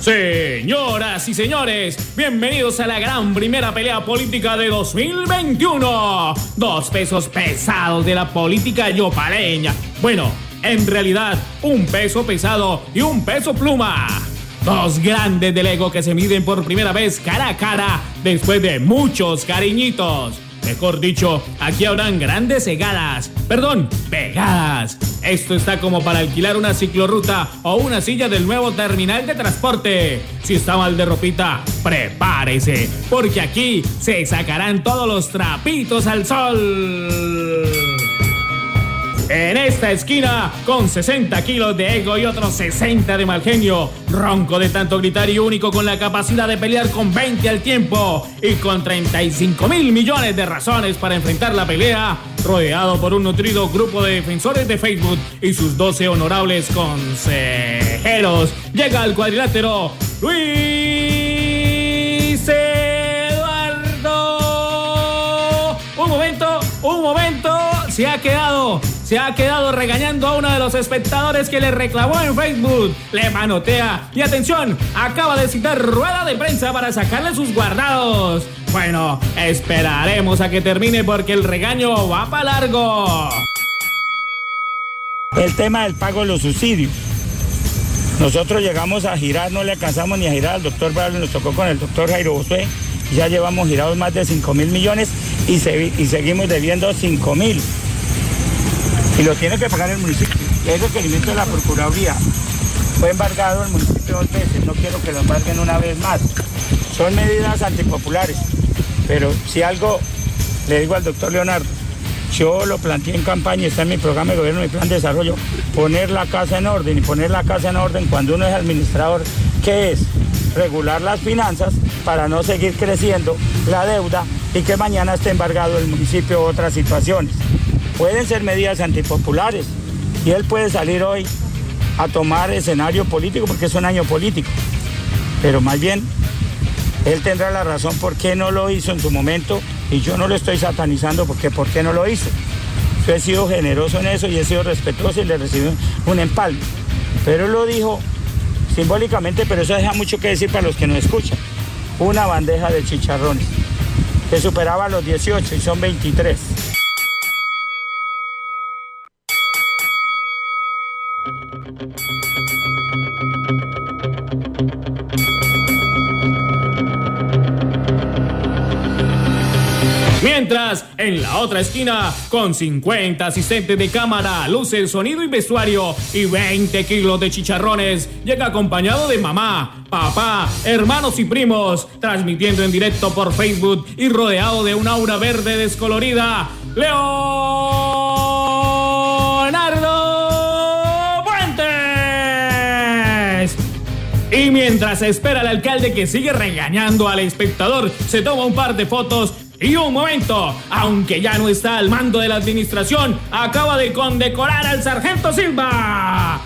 Señoras y señores, bienvenidos a la gran primera pelea política de 2021. Dos pesos pesados de la política yopaleña. Bueno, en realidad, un peso pesado y un peso pluma. Dos grandes del ego que se miden por primera vez cara a cara después de muchos cariñitos. Mejor dicho, aquí habrán grandes cegadas, perdón, pegadas. Esto está como para alquilar una ciclorruta o una silla del nuevo terminal de transporte. Si está mal de ropita, prepárese, porque aquí se sacarán todos los trapitos al sol. En esta esquina, con 60 kilos de ego y otros 60 de mal genio, ronco de tanto gritar y único con la capacidad de pelear con 20 al tiempo. Y con 35 mil millones de razones para enfrentar la pelea, rodeado por un nutrido grupo de defensores de Facebook y sus 12 honorables consejeros, llega al cuadrilátero Luis Eduardo. Un momento, un momento, se ha quedado se ha quedado regañando a uno de los espectadores que le reclamó en Facebook. Le manotea y atención, acaba de citar rueda de prensa para sacarle sus guardados. Bueno, esperaremos a que termine porque el regaño va para largo. El tema del pago de los subsidios. Nosotros llegamos a girar, no le alcanzamos ni a girar al doctor Barrio, nos tocó con el doctor Jairo Josué. Ya llevamos girados más de 5 mil millones y, y seguimos debiendo 5 mil. Y lo tiene que pagar el municipio. Es requerimiento de la Procuraduría. Fue embargado el municipio dos veces, no quiero que lo embarguen una vez más. Son medidas antipopulares, pero si algo le digo al doctor Leonardo, yo lo planteé en campaña, está en mi programa de gobierno, mi plan de desarrollo, poner la casa en orden y poner la casa en orden cuando uno es administrador, ¿qué es? Regular las finanzas para no seguir creciendo la deuda y que mañana esté embargado el municipio otras situaciones pueden ser medidas antipopulares y él puede salir hoy a tomar escenario político porque es un año político. Pero más bien, él tendrá la razón por qué no lo hizo en su momento y yo no lo estoy satanizando porque por qué no lo hizo. Yo he sido generoso en eso y he sido respetuoso y le recibí un empalme. Pero él lo dijo simbólicamente, pero eso deja mucho que decir para los que no escuchan. Una bandeja de chicharrones que superaba los 18 y son 23. Mientras, en la otra esquina, con 50 asistentes de cámara, luces, sonido y vestuario y 20 kilos de chicharrones, llega acompañado de mamá, papá, hermanos y primos, transmitiendo en directo por Facebook y rodeado de un aura verde descolorida, Leonardo Y mientras espera el alcalde que sigue regañando al espectador, se toma un par de fotos y un momento, aunque ya no está al mando de la administración, acaba de condecorar al sargento Silva.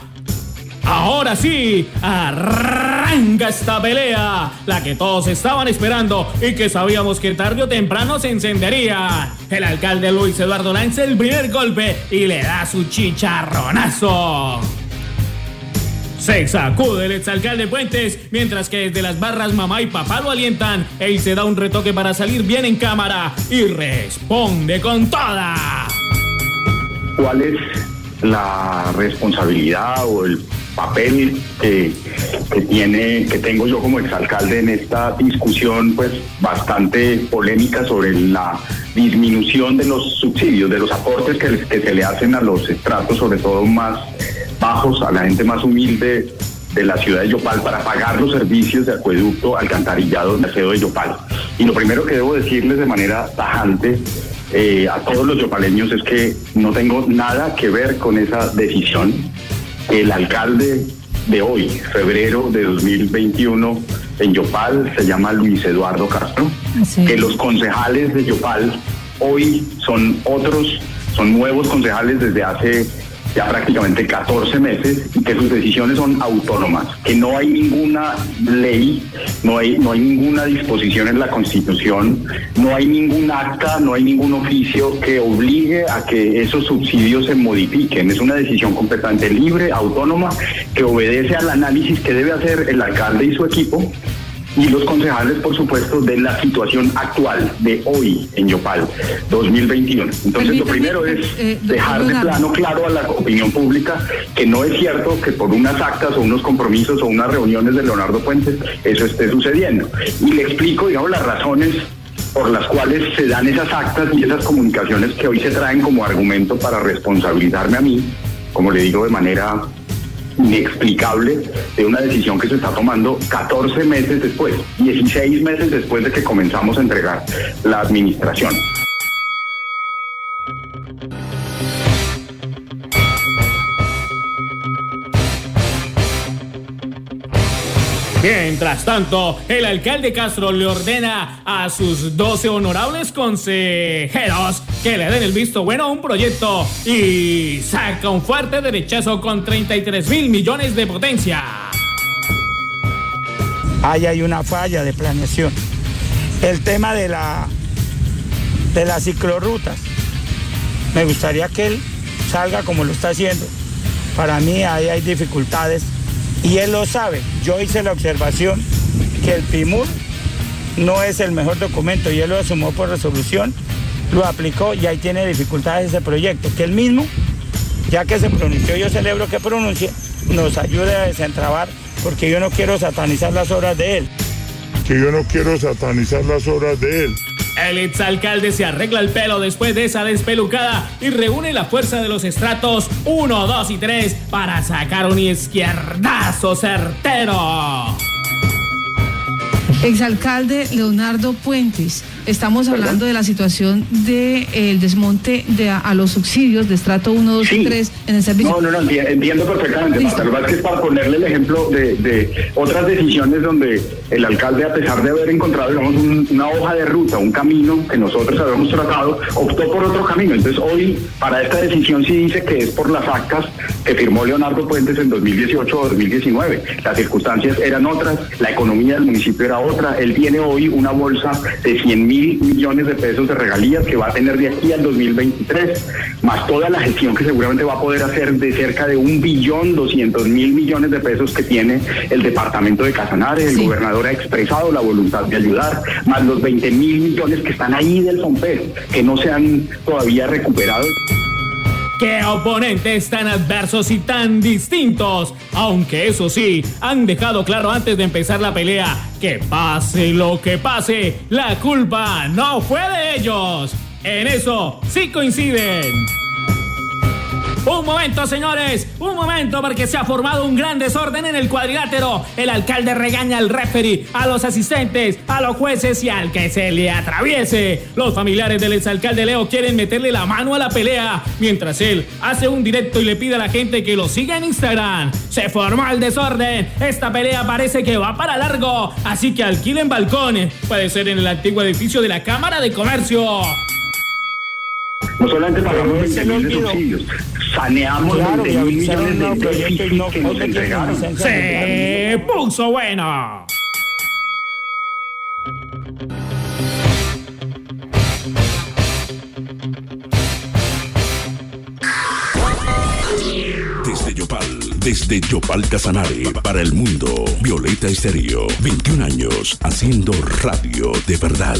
Ahora sí, arranca esta pelea, la que todos estaban esperando y que sabíamos que tarde o temprano se encendería. El alcalde Luis Eduardo lanza el primer golpe y le da su chicharronazo. Se sacude el exalcalde Puentes, mientras que desde las barras mamá y papá lo alientan. Él se da un retoque para salir bien en cámara y responde con toda. ¿Cuál es la responsabilidad o el papel que, tiene, que tengo yo como exalcalde en esta discusión pues bastante polémica sobre la disminución de los subsidios, de los aportes que, que se le hacen a los estratos, sobre todo más bajos, a la gente más humilde de la ciudad de Yopal para pagar los servicios de acueducto, alcantarillado, de aseo de Yopal. Y lo primero que debo decirles de manera tajante eh, a todos los yopaleños es que no tengo nada que ver con esa decisión. El alcalde de hoy, febrero de 2021, en Yopal se llama Luis Eduardo Castro, que los concejales de Yopal hoy son otros, son nuevos concejales desde hace ya prácticamente 14 meses y que sus decisiones son autónomas, que no hay ninguna ley, no hay, no hay ninguna disposición en la Constitución, no hay ningún acta, no hay ningún oficio que obligue a que esos subsidios se modifiquen. Es una decisión completamente libre, autónoma, que obedece al análisis que debe hacer el alcalde y su equipo y los concejales, por supuesto, de la situación actual de hoy en Yopal 2021. Entonces, lo primero es eh, dejar de plano claro a la opinión pública que no es cierto que por unas actas o unos compromisos o unas reuniones de Leonardo Puentes eso esté sucediendo. Y le explico, digamos, las razones por las cuales se dan esas actas y esas comunicaciones que hoy se traen como argumento para responsabilizarme a mí, como le digo de manera inexplicable de una decisión que se está tomando 14 meses después, 16 meses después de que comenzamos a entregar la administración. Mientras tanto, el alcalde Castro le ordena a sus 12 honorables consejeros que le den el visto bueno a un proyecto y saca un fuerte derechazo con 33 mil millones de potencia. Ahí hay una falla de planeación. El tema de la de las ciclorrutas. Me gustaría que él salga como lo está haciendo. Para mí ahí hay dificultades y él lo sabe. Yo hice la observación que el PIMUR no es el mejor documento y él lo asumió por resolución, lo aplicó y ahí tiene dificultades ese proyecto. Que él mismo, ya que se pronunció, yo celebro que pronuncie, nos ayude a desentrabar porque yo no quiero satanizar las obras de él. Que yo no quiero satanizar las obras de él. El exalcalde se arregla el pelo después de esa despelucada y reúne la fuerza de los estratos 1, 2 y 3 para sacar un izquierdazo certero. Exalcalde Leonardo Puentes, estamos hablando de la situación del de, desmonte de a, los subsidios de estrato 1, 2 y 3 en el servicio. No, no, no, entiendo perfectamente. Lo que es para ponerle el ejemplo de, de, otras decisiones donde el alcalde, a pesar de haber encontrado digamos, una hoja de ruta, un camino que nosotros habíamos tratado, optó por otro camino. Entonces hoy, para esta decisión sí dice que es por las actas que firmó Leonardo Puentes en 2018 o 2019. Las circunstancias eran otras, la economía del municipio era otra. Él tiene hoy una bolsa de 100 mil millones de pesos de regalías que va a tener de aquí al 2023, más toda la gestión que seguramente va a poder hacer de cerca de un billón 200 mil millones de pesos que tiene el departamento de Casanare. El gobernador ha expresado la voluntad de ayudar, más los 20 mil millones que están ahí del FOMPES, que no se han todavía recuperado. ¡Qué oponentes tan adversos y tan distintos! Aunque eso sí, han dejado claro antes de empezar la pelea que pase lo que pase, la culpa no fue de ellos. En eso sí coinciden. Un momento, señores, un momento porque se ha formado un gran desorden en el cuadrilátero. El alcalde regaña al referee, a los asistentes, a los jueces y al que se le atraviese. Los familiares del exalcalde Leo quieren meterle la mano a la pelea, mientras él hace un directo y le pide a la gente que lo siga en Instagram. Se formó el desorden. Esta pelea parece que va para largo, así que alquilen balcones. Puede ser en el antiguo edificio de la Cámara de Comercio. No solamente pagamos 20 mil de subsidios, saneamos claro, 20 mil millones de déficit no, que nos entregaron. ¡Se puso bueno! Desde Yopal, desde Yopal Casanare, para el mundo, Violeta Estéreo, 21 años, haciendo radio de verdad.